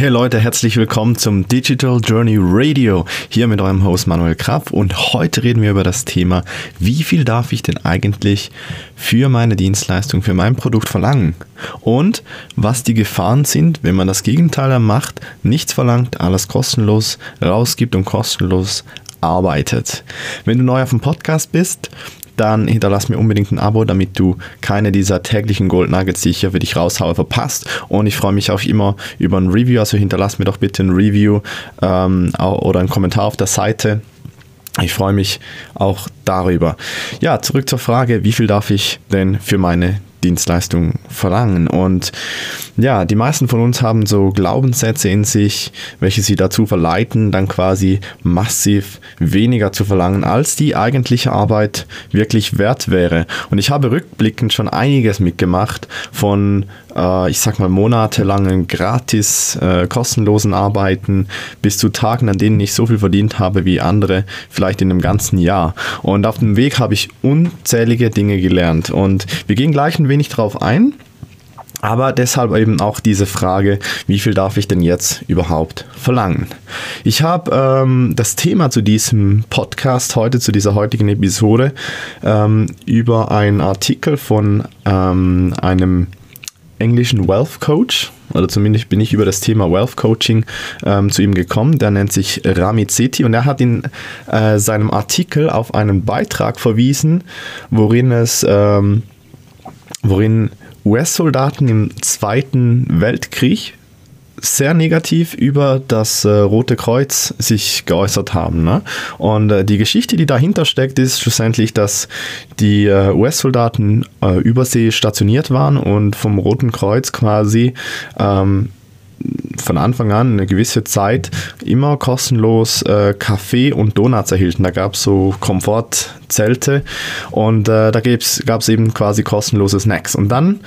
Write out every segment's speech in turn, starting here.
Hey Leute, herzlich willkommen zum Digital Journey Radio. Hier mit eurem Host Manuel Kraft und heute reden wir über das Thema, wie viel darf ich denn eigentlich für meine Dienstleistung, für mein Produkt verlangen? Und was die Gefahren sind, wenn man das Gegenteil macht, nichts verlangt, alles kostenlos rausgibt und kostenlos arbeitet. Wenn du neu auf dem Podcast bist, dann hinterlass mir unbedingt ein Abo, damit du keine dieser täglichen Gold Nuggets, die ich hier für dich raushaue, verpasst. Und ich freue mich auch immer über ein Review, also hinterlass mir doch bitte ein Review ähm, oder einen Kommentar auf der Seite. Ich freue mich auch darüber. Ja, zurück zur Frage, wie viel darf ich denn für meine Dienstleistung verlangen. Und ja, die meisten von uns haben so Glaubenssätze in sich, welche sie dazu verleiten, dann quasi massiv weniger zu verlangen, als die eigentliche Arbeit wirklich wert wäre. Und ich habe rückblickend schon einiges mitgemacht von, äh, ich sag mal, monatelangen gratis, äh, kostenlosen Arbeiten bis zu Tagen, an denen ich so viel verdient habe wie andere, vielleicht in einem ganzen Jahr. Und auf dem Weg habe ich unzählige Dinge gelernt. Und wir gehen gleich ein wenig drauf ein. Aber deshalb eben auch diese Frage, wie viel darf ich denn jetzt überhaupt verlangen? Ich habe ähm, das Thema zu diesem Podcast heute, zu dieser heutigen Episode, ähm, über einen Artikel von ähm, einem englischen Wealth Coach, oder zumindest bin ich über das Thema Wealth Coaching ähm, zu ihm gekommen. Der nennt sich Ramit Sethi und er hat in äh, seinem Artikel auf einen Beitrag verwiesen, worin es ähm, worin US-Soldaten im Zweiten Weltkrieg sehr negativ über das äh, Rote Kreuz sich geäußert haben. Ne? Und äh, die Geschichte, die dahinter steckt, ist schlussendlich, dass die äh, US-Soldaten äh, übersee stationiert waren und vom Roten Kreuz quasi ähm, von Anfang an eine gewisse Zeit immer kostenlos äh, Kaffee und Donuts erhielten. Da gab es so Komfortzelte und äh, da gab es eben quasi kostenlose Snacks. Und dann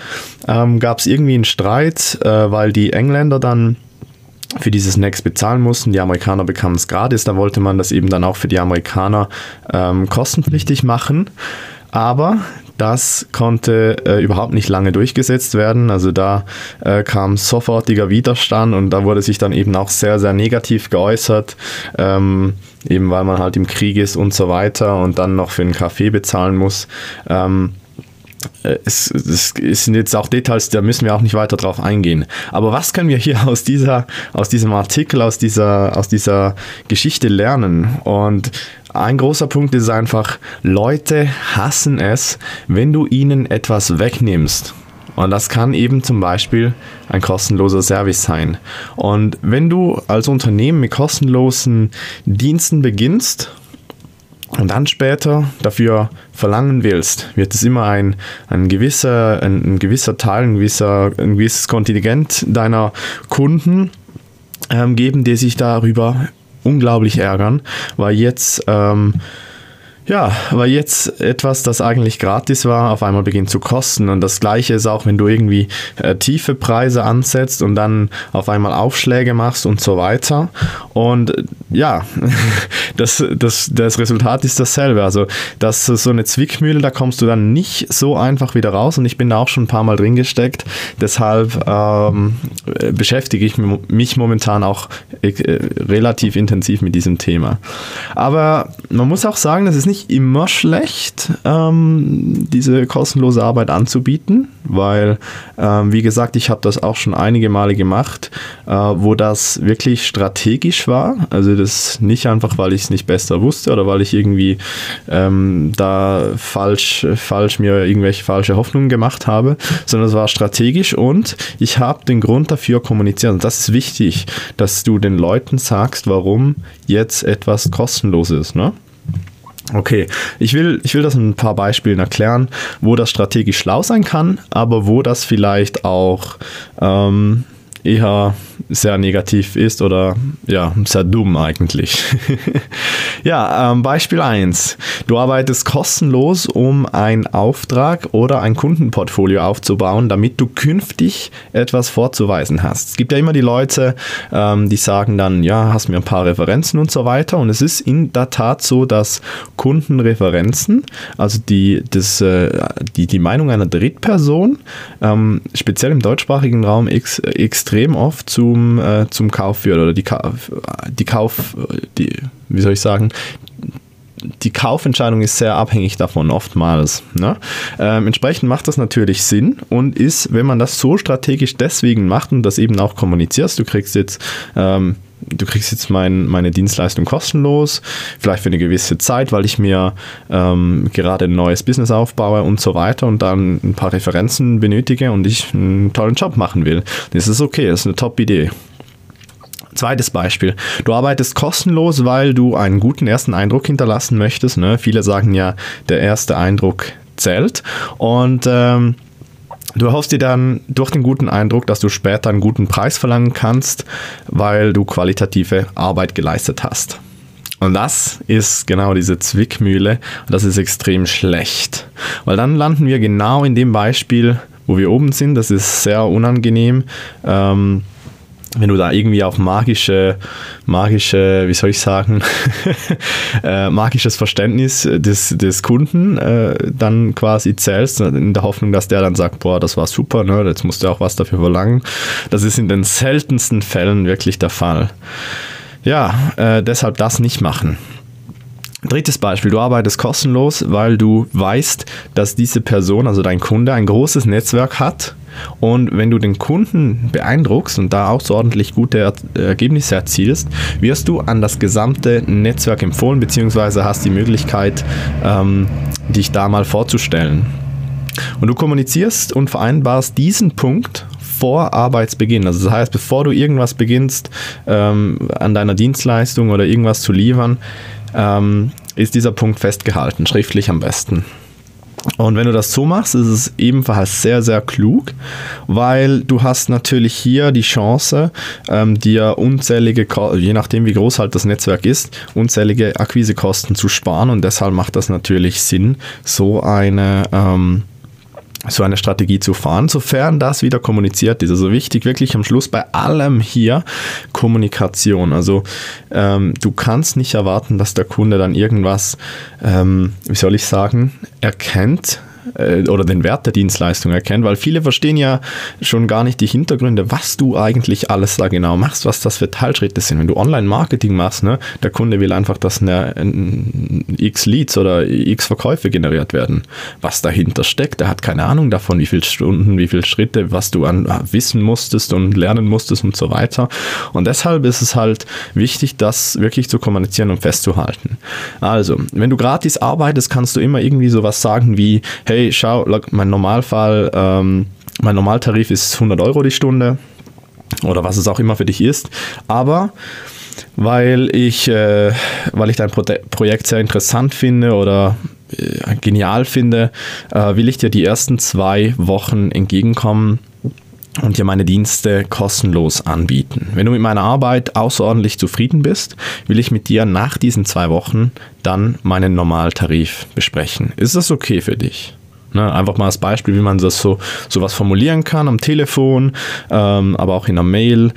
ähm, gab es irgendwie einen Streit, äh, weil die Engländer dann für diese Snacks bezahlen mussten. Die Amerikaner bekamen es gratis. Da wollte man das eben dann auch für die Amerikaner ähm, kostenpflichtig machen. Aber das konnte äh, überhaupt nicht lange durchgesetzt werden. Also da äh, kam sofortiger Widerstand und da wurde sich dann eben auch sehr, sehr negativ geäußert, ähm, eben weil man halt im Krieg ist und so weiter und dann noch für einen Kaffee bezahlen muss. Ähm, äh, es, es, es, sind jetzt auch Details, da müssen wir auch nicht weiter drauf eingehen. Aber was können wir hier aus, dieser, aus diesem Artikel, aus dieser, aus dieser Geschichte lernen? Und ein großer Punkt ist einfach, Leute hassen es, wenn du ihnen etwas wegnimmst. Und das kann eben zum Beispiel ein kostenloser Service sein. Und wenn du als Unternehmen mit kostenlosen Diensten beginnst und dann später dafür verlangen willst, wird es immer ein, ein, gewisser, ein, ein gewisser Teil, ein, gewisser, ein gewisses Kontingent deiner Kunden ähm, geben, die sich darüber unglaublich ärgern, weil jetzt ähm, ja, weil jetzt etwas, das eigentlich gratis war, auf einmal beginnt zu kosten. Und das gleiche ist auch, wenn du irgendwie äh, tiefe Preise ansetzt und dann auf einmal Aufschläge machst und so weiter. Und äh, ja, das, das, das Resultat ist dasselbe. Also das ist so eine Zwickmühle, da kommst du dann nicht so einfach wieder raus. Und ich bin da auch schon ein paar Mal drin gesteckt. Deshalb ähm, beschäftige ich mich momentan auch äh, relativ intensiv mit diesem Thema. Aber man muss auch sagen, das ist nicht nicht immer schlecht, ähm, diese kostenlose Arbeit anzubieten, weil, ähm, wie gesagt, ich habe das auch schon einige Male gemacht, äh, wo das wirklich strategisch war. Also das nicht einfach, weil ich es nicht besser wusste oder weil ich irgendwie ähm, da falsch, falsch mir irgendwelche falsche Hoffnungen gemacht habe, sondern es war strategisch und ich habe den Grund dafür kommuniziert. Und das ist wichtig, dass du den Leuten sagst, warum jetzt etwas kostenlos ist. Ne? Okay, ich will, ich will das in ein paar Beispielen erklären, wo das strategisch schlau sein kann, aber wo das vielleicht auch ähm, eher sehr negativ ist oder ja, sehr dumm eigentlich. ja, ähm, Beispiel 1. Du arbeitest kostenlos, um einen Auftrag oder ein Kundenportfolio aufzubauen, damit du künftig etwas vorzuweisen hast. Es gibt ja immer die Leute, ähm, die sagen dann, ja, hast mir ein paar Referenzen und so weiter. Und es ist in der Tat so, dass Kundenreferenzen, also die, das, äh, die, die Meinung einer Drittperson, ähm, speziell im deutschsprachigen Raum ex, extrem extrem oft zum, äh, zum Kauf führt oder die, die Kauf, die, wie soll ich sagen, die Kaufentscheidung ist sehr abhängig davon, oftmals. Ne? Ähm, entsprechend macht das natürlich Sinn und ist, wenn man das so strategisch deswegen macht und das eben auch kommunizierst, du kriegst jetzt ähm, du kriegst jetzt mein, meine Dienstleistung kostenlos, vielleicht für eine gewisse Zeit, weil ich mir ähm, gerade ein neues Business aufbaue und so weiter und dann ein paar Referenzen benötige und ich einen tollen Job machen will. Das ist okay, das ist eine Top-Idee. Zweites Beispiel. Du arbeitest kostenlos, weil du einen guten ersten Eindruck hinterlassen möchtest. Ne? Viele sagen ja, der erste Eindruck zählt. Und ähm, Du erhoffst dir dann durch den guten Eindruck, dass du später einen guten Preis verlangen kannst, weil du qualitative Arbeit geleistet hast. Und das ist genau diese Zwickmühle und das ist extrem schlecht. Weil dann landen wir genau in dem Beispiel, wo wir oben sind. Das ist sehr unangenehm. Ähm, wenn du da irgendwie auf magische, magische, wie soll ich sagen, äh, magisches Verständnis des, des Kunden äh, dann quasi zählst, in der Hoffnung, dass der dann sagt, boah, das war super, ne, jetzt musst du auch was dafür verlangen. Das ist in den seltensten Fällen wirklich der Fall. Ja, äh, deshalb das nicht machen. Drittes Beispiel, du arbeitest kostenlos, weil du weißt, dass diese Person, also dein Kunde, ein großes Netzwerk hat. Und wenn du den Kunden beeindruckst und da auch so ordentlich gute Ergebnisse erzielst, wirst du an das gesamte Netzwerk empfohlen, beziehungsweise hast die Möglichkeit, ähm, dich da mal vorzustellen. Und du kommunizierst und vereinbarst diesen Punkt vor Arbeitsbeginn. Also das heißt, bevor du irgendwas beginnst ähm, an deiner Dienstleistung oder irgendwas zu liefern, ähm, ist dieser Punkt festgehalten, schriftlich am besten. Und wenn du das so machst, ist es ebenfalls sehr, sehr klug, weil du hast natürlich hier die Chance, ähm, dir unzählige, je nachdem wie groß halt das Netzwerk ist, unzählige Akquisekosten zu sparen. Und deshalb macht das natürlich Sinn, so eine ähm, so eine Strategie zu fahren, sofern das wieder kommuniziert ist. Also wichtig, wirklich am Schluss bei allem hier Kommunikation. Also ähm, du kannst nicht erwarten, dass der Kunde dann irgendwas, ähm, wie soll ich sagen, erkennt, äh, oder den Wert der Dienstleistung erkennt, weil viele verstehen ja schon gar nicht die Hintergründe, was du eigentlich alles da genau machst, was das für Teilschritte sind. Wenn du Online-Marketing machst, ne, der Kunde will einfach, dass eine, ein, x Leads oder x Verkäufe generiert werden. Was dahinter steckt, der hat keine Ahnung davon, wie viele Stunden, wie viele Schritte, was du an wissen musstest und lernen musstest und so weiter. Und deshalb ist es halt wichtig, das wirklich zu kommunizieren und festzuhalten. Also, wenn du gratis arbeitest, kannst du immer irgendwie sowas sagen wie, hey, hey, schau, mein Normalfall, ähm, mein Normaltarif ist 100 Euro die Stunde oder was es auch immer für dich ist, aber weil ich, äh, weil ich dein Pro Projekt sehr interessant finde oder äh, genial finde, äh, will ich dir die ersten zwei Wochen entgegenkommen und dir meine Dienste kostenlos anbieten. Wenn du mit meiner Arbeit außerordentlich zufrieden bist, will ich mit dir nach diesen zwei Wochen dann meinen Normaltarif besprechen. Ist das okay für dich? Ne, einfach mal als Beispiel, wie man das so sowas formulieren kann am Telefon, ähm, aber auch in einer Mail.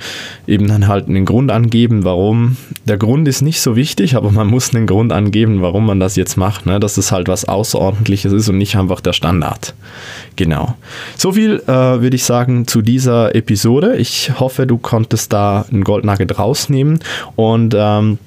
Eben dann halt einen Grund angeben, warum. Der Grund ist nicht so wichtig, aber man muss einen Grund angeben, warum man das jetzt macht. Ne, dass es halt was Außerordentliches ist und nicht einfach der Standard. Genau. So viel äh, würde ich sagen zu dieser Episode. Ich hoffe, du konntest da einen Goldnugget rausnehmen und ähm,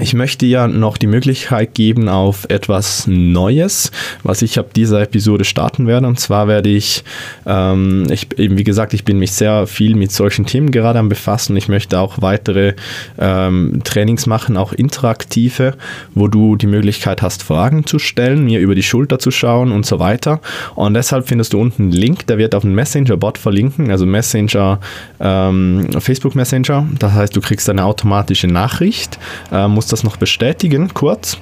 ich möchte ja noch die Möglichkeit geben auf etwas Neues, was ich ab dieser Episode starten werde. Und zwar werde ich, ähm, ich eben wie gesagt, ich bin mich sehr viel mit solchen Themen gerade am befassen. Ich möchte auch weitere ähm, Trainings machen, auch interaktive, wo du die Möglichkeit hast, Fragen zu stellen, mir über die Schulter zu schauen und so weiter. Und deshalb findest du unten einen Link, der wird auf den Messenger-Bot verlinken, also Messenger, ähm, Facebook Messenger. Das heißt, du kriegst eine automatische Nachricht. Ähm, muss das noch bestätigen, kurz.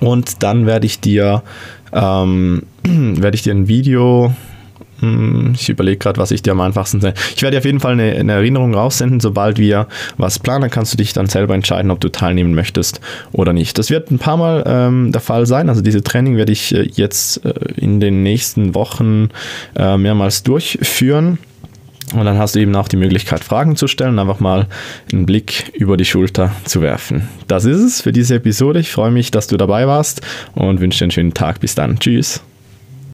Und dann werde ich dir, ähm, werde ich dir ein Video hm, ich überlege gerade, was ich dir am einfachsten sende. Ich werde dir auf jeden Fall eine, eine, Erinnerung raussenden, sobald wir was planen, kannst du dich dann selber entscheiden, ob du teilnehmen möchtest oder nicht. Das wird ein paar Mal ähm, der Fall sein. Also diese Training werde ich äh, jetzt äh, in den nächsten Wochen äh, mehrmals durchführen. Und dann hast du eben auch die Möglichkeit, Fragen zu stellen, einfach mal einen Blick über die Schulter zu werfen. Das ist es für diese Episode. Ich freue mich, dass du dabei warst und wünsche dir einen schönen Tag. Bis dann. Tschüss.